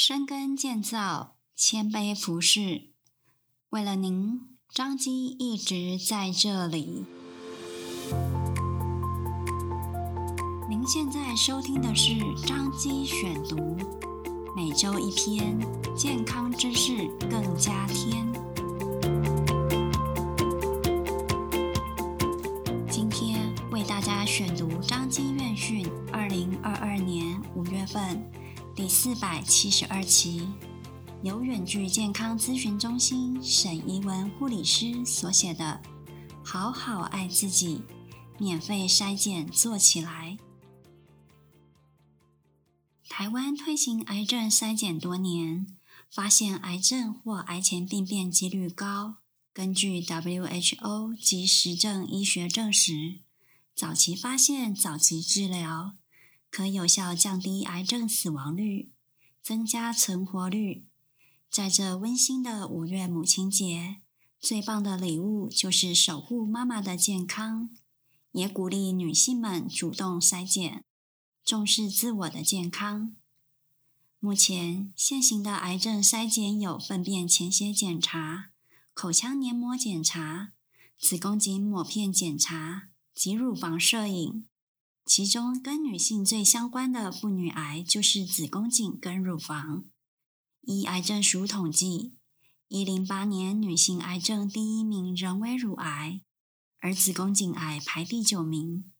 深耕建造，谦卑服侍。为了您，张基一直在这里。您现在收听的是张基选读，每周一篇健康知识，更加添。今天为大家选读张基院讯二零二二年五月份。第四百七十二期，由远距健康咨询中心沈怡文护理师所写的《好好爱自己》，免费筛检做起来。台湾推行癌症筛检多年，发现癌症或癌前病变几率高。根据 WHO 及实证医学证实，早期发现、早期治疗。可有效降低癌症死亡率，增加存活率。在这温馨的五月母亲节，最棒的礼物就是守护妈妈的健康，也鼓励女性们主动筛检，重视自我的健康。目前现行的癌症筛检有粪便潜血检查、口腔黏膜检查、子宫颈抹片检查及乳房摄影。其中跟女性最相关的妇女癌就是子宫颈跟乳房。依癌症署统计，一零八年女性癌症第一名仍为乳癌，而子宫颈癌排第九名。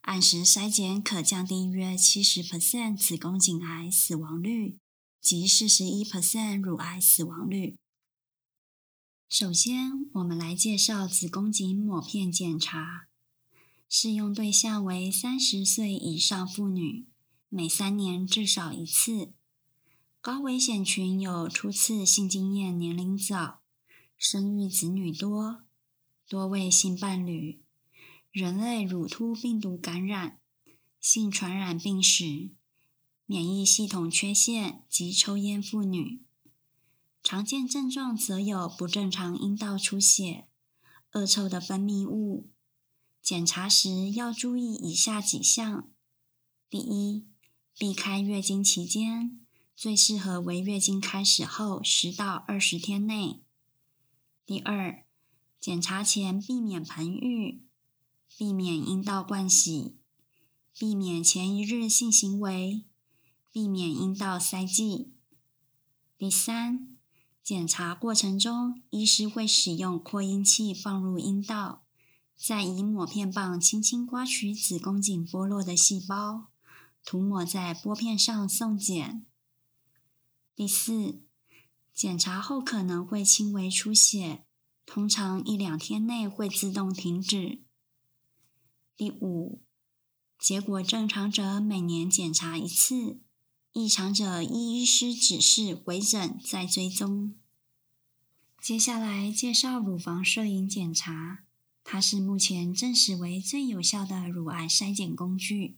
按时筛检可降低约七十 percent 子宫颈癌死亡率及四十一 percent 乳癌死亡率。首先，我们来介绍子宫颈抹片检查。适用对象为三十岁以上妇女，每三年至少一次。高危险群有初次性经验年龄早、生育子女多、多位性伴侣、人类乳突病毒感染、性传染病史、免疫系统缺陷及抽烟妇女。常见症状则有不正常阴道出血、恶臭的分泌物。检查时要注意以下几项：第一，避开月经期间，最适合为月经开始后十到二十天内。第二，检查前避免盆浴，避免阴道灌洗，避免前一日性行为，避免阴道塞剂。第三，检查过程中，医师会使用扩音器放入阴道。再以抹片棒轻轻刮取子宫颈剥落的细胞，涂抹在玻片上送检。第四，检查后可能会轻微出血，通常一两天内会自动停止。第五，结果正常者每年检查一次，异常者依医师指示回诊再追踪。接下来介绍乳房摄影检查。它是目前证实为最有效的乳癌筛检工具，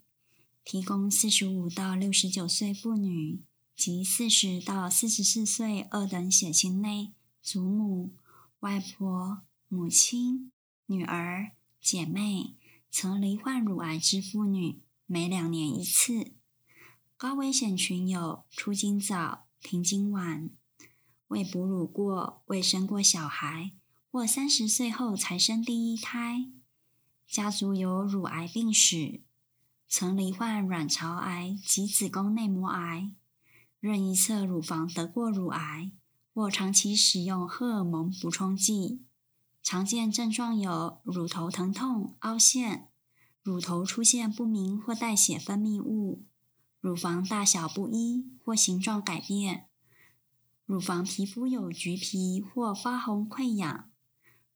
提供四十五到六十九岁妇女及四十到四十四岁二等血亲内祖母、外婆、母亲、女儿、姐妹曾罹患乳癌之妇女，每两年一次。高危险群有初经早、停经晚、未哺乳过、未生过小孩。或三十岁后才生第一胎，家族有乳癌病史，曾罹患卵巢癌及子宫内膜癌，任意侧乳房得过乳癌，或长期使用荷尔蒙补充剂。常见症状有乳头疼痛、凹陷，乳头出现不明或带血分泌物，乳房大小不一或形状改变，乳房皮肤有橘皮或发红溃疡。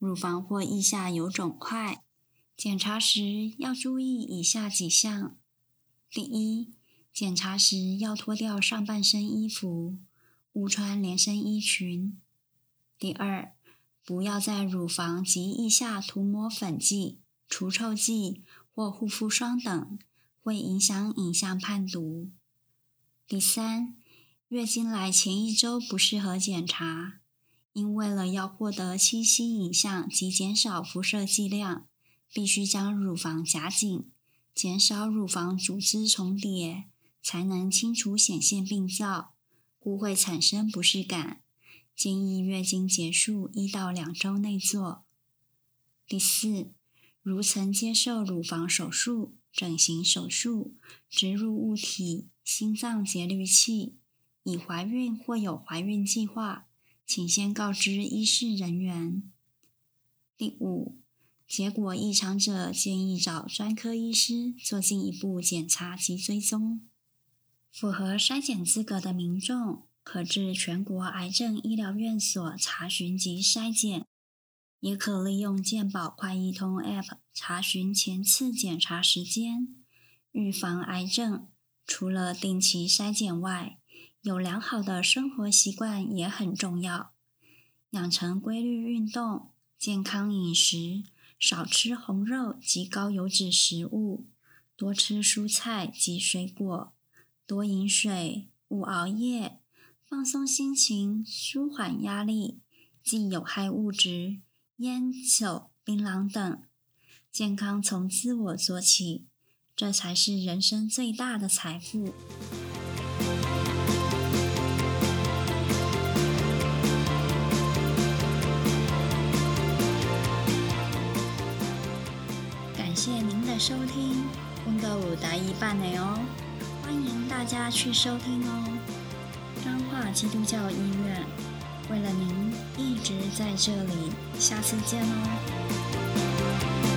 乳房或腋下有肿块，检查时要注意以下几项：第一，检查时要脱掉上半身衣服，勿穿连身衣裙；第二，不要在乳房及腋下涂抹粉剂、除臭剂或护肤霜等，会影响影像判读；第三，月经来前一周不适合检查。因为了要获得清晰影像及减少辐射剂量，必须将乳房夹紧，减少乳房组织重叠，才能清除显现病灶，故会产生不适感。建议月经结束一到两周内做。第四，如曾接受乳房手术、整形手术、植入物体、心脏节律器，已怀孕或有怀孕计划，请先告知医事人员。第五，结果异常者，建议找专科医师做进一步检查及追踪。符合筛检资格的民众，可至全国癌症医疗院所查询及筛检，也可利用健保快易通 App 查询前次检查时间。预防癌症，除了定期筛检外，有良好的生活习惯也很重要。养成规律运动、健康饮食，少吃红肉及高油脂食物，多吃蔬菜及水果。多饮水，勿熬夜，放松心情，舒缓压力，忌有害物质、烟酒、槟榔等。健康从自我做起，这才是人生最大的财富。收听，温哥五达一半的哦。欢迎大家去收听哦！彰化基督教医院为了您一直在这里，下次见哦。